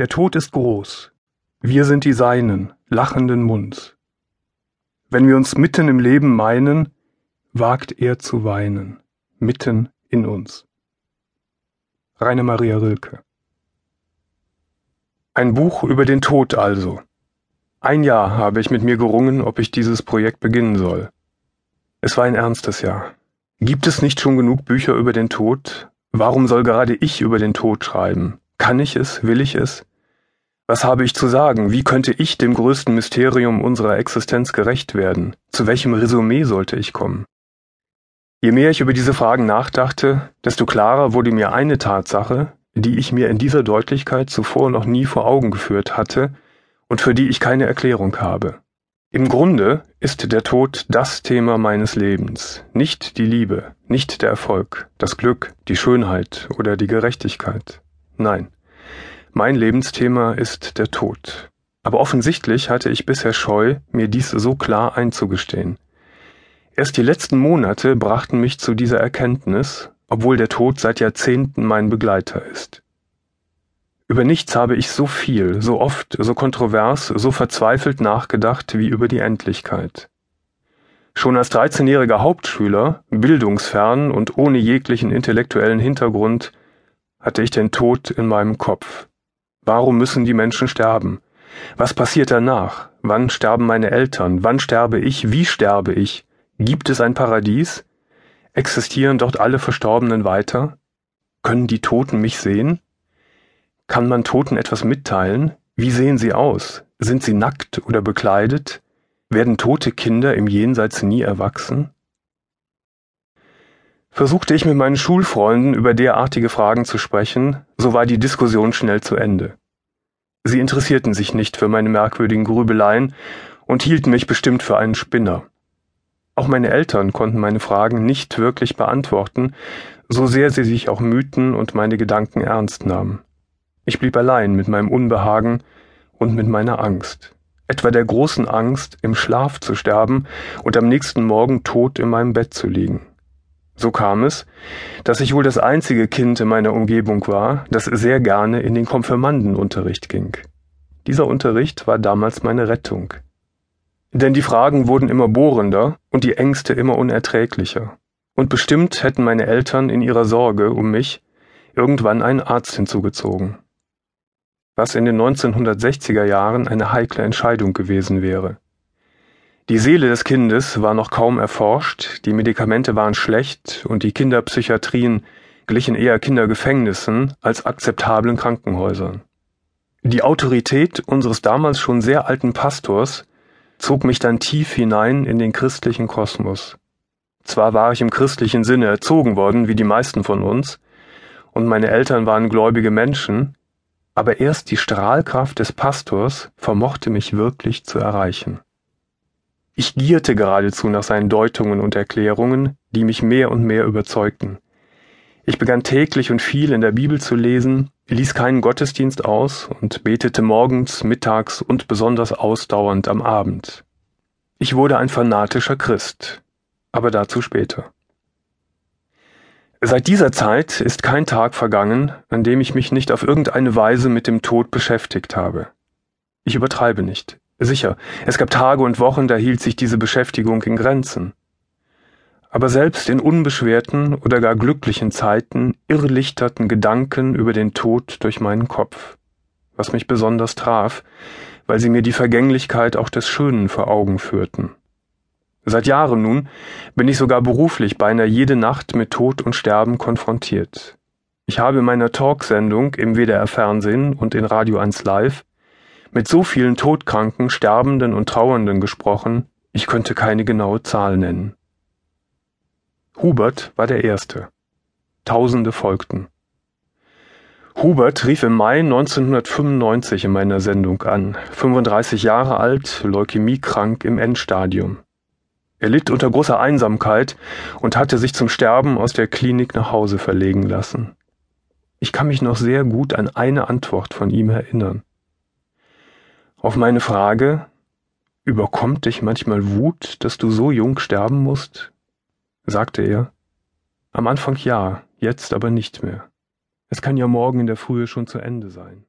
Der Tod ist groß. Wir sind die Seinen, lachenden Munds. Wenn wir uns mitten im Leben meinen, wagt er zu weinen, mitten in uns. Rainer Maria Rilke Ein Buch über den Tod also. Ein Jahr habe ich mit mir gerungen, ob ich dieses Projekt beginnen soll. Es war ein ernstes Jahr. Gibt es nicht schon genug Bücher über den Tod? Warum soll gerade ich über den Tod schreiben? Kann ich es? Will ich es? Was habe ich zu sagen? Wie könnte ich dem größten Mysterium unserer Existenz gerecht werden? Zu welchem Resümee sollte ich kommen? Je mehr ich über diese Fragen nachdachte, desto klarer wurde mir eine Tatsache, die ich mir in dieser Deutlichkeit zuvor noch nie vor Augen geführt hatte und für die ich keine Erklärung habe. Im Grunde ist der Tod das Thema meines Lebens, nicht die Liebe, nicht der Erfolg, das Glück, die Schönheit oder die Gerechtigkeit. Nein, mein Lebensthema ist der Tod. Aber offensichtlich hatte ich bisher Scheu, mir dies so klar einzugestehen. Erst die letzten Monate brachten mich zu dieser Erkenntnis, obwohl der Tod seit Jahrzehnten mein Begleiter ist. Über nichts habe ich so viel, so oft, so kontrovers, so verzweifelt nachgedacht wie über die Endlichkeit. Schon als 13-jähriger Hauptschüler, bildungsfern und ohne jeglichen intellektuellen Hintergrund, hatte ich den Tod in meinem Kopf. Warum müssen die Menschen sterben? Was passiert danach? Wann sterben meine Eltern? Wann sterbe ich? Wie sterbe ich? Gibt es ein Paradies? Existieren dort alle Verstorbenen weiter? Können die Toten mich sehen? Kann man Toten etwas mitteilen? Wie sehen sie aus? Sind sie nackt oder bekleidet? Werden tote Kinder im Jenseits nie erwachsen? Versuchte ich mit meinen Schulfreunden über derartige Fragen zu sprechen, so war die Diskussion schnell zu Ende. Sie interessierten sich nicht für meine merkwürdigen Grübeleien und hielten mich bestimmt für einen Spinner. Auch meine Eltern konnten meine Fragen nicht wirklich beantworten, so sehr sie sich auch mühten und meine Gedanken ernst nahmen. Ich blieb allein mit meinem Unbehagen und mit meiner Angst, etwa der großen Angst, im Schlaf zu sterben und am nächsten Morgen tot in meinem Bett zu liegen. So kam es, dass ich wohl das einzige Kind in meiner Umgebung war, das sehr gerne in den Konfirmandenunterricht ging. Dieser Unterricht war damals meine Rettung. Denn die Fragen wurden immer bohrender und die Ängste immer unerträglicher. Und bestimmt hätten meine Eltern in ihrer Sorge um mich irgendwann einen Arzt hinzugezogen. Was in den 1960er Jahren eine heikle Entscheidung gewesen wäre. Die Seele des Kindes war noch kaum erforscht, die Medikamente waren schlecht und die Kinderpsychiatrien glichen eher Kindergefängnissen als akzeptablen Krankenhäusern. Die Autorität unseres damals schon sehr alten Pastors zog mich dann tief hinein in den christlichen Kosmos. Zwar war ich im christlichen Sinne erzogen worden, wie die meisten von uns, und meine Eltern waren gläubige Menschen, aber erst die Strahlkraft des Pastors vermochte mich wirklich zu erreichen. Ich gierte geradezu nach seinen Deutungen und Erklärungen, die mich mehr und mehr überzeugten. Ich begann täglich und viel in der Bibel zu lesen, ließ keinen Gottesdienst aus und betete morgens, mittags und besonders ausdauernd am Abend. Ich wurde ein fanatischer Christ, aber dazu später. Seit dieser Zeit ist kein Tag vergangen, an dem ich mich nicht auf irgendeine Weise mit dem Tod beschäftigt habe. Ich übertreibe nicht. Sicher, es gab Tage und Wochen, da hielt sich diese Beschäftigung in Grenzen. Aber selbst in unbeschwerten oder gar glücklichen Zeiten irrlichterten Gedanken über den Tod durch meinen Kopf, was mich besonders traf, weil sie mir die Vergänglichkeit auch des Schönen vor Augen führten. Seit Jahren nun bin ich sogar beruflich beinahe jede Nacht mit Tod und Sterben konfrontiert. Ich habe in meiner Talksendung im WDR Fernsehen und in Radio 1 Live mit so vielen Todkranken, Sterbenden und Trauernden gesprochen, ich könnte keine genaue Zahl nennen. Hubert war der Erste. Tausende folgten. Hubert rief im Mai 1995 in meiner Sendung an, 35 Jahre alt, leukämiekrank im Endstadium. Er litt unter großer Einsamkeit und hatte sich zum Sterben aus der Klinik nach Hause verlegen lassen. Ich kann mich noch sehr gut an eine Antwort von ihm erinnern. Auf meine Frage, überkommt dich manchmal Wut, dass du so jung sterben musst? sagte er, am Anfang ja, jetzt aber nicht mehr. Es kann ja morgen in der Frühe schon zu Ende sein.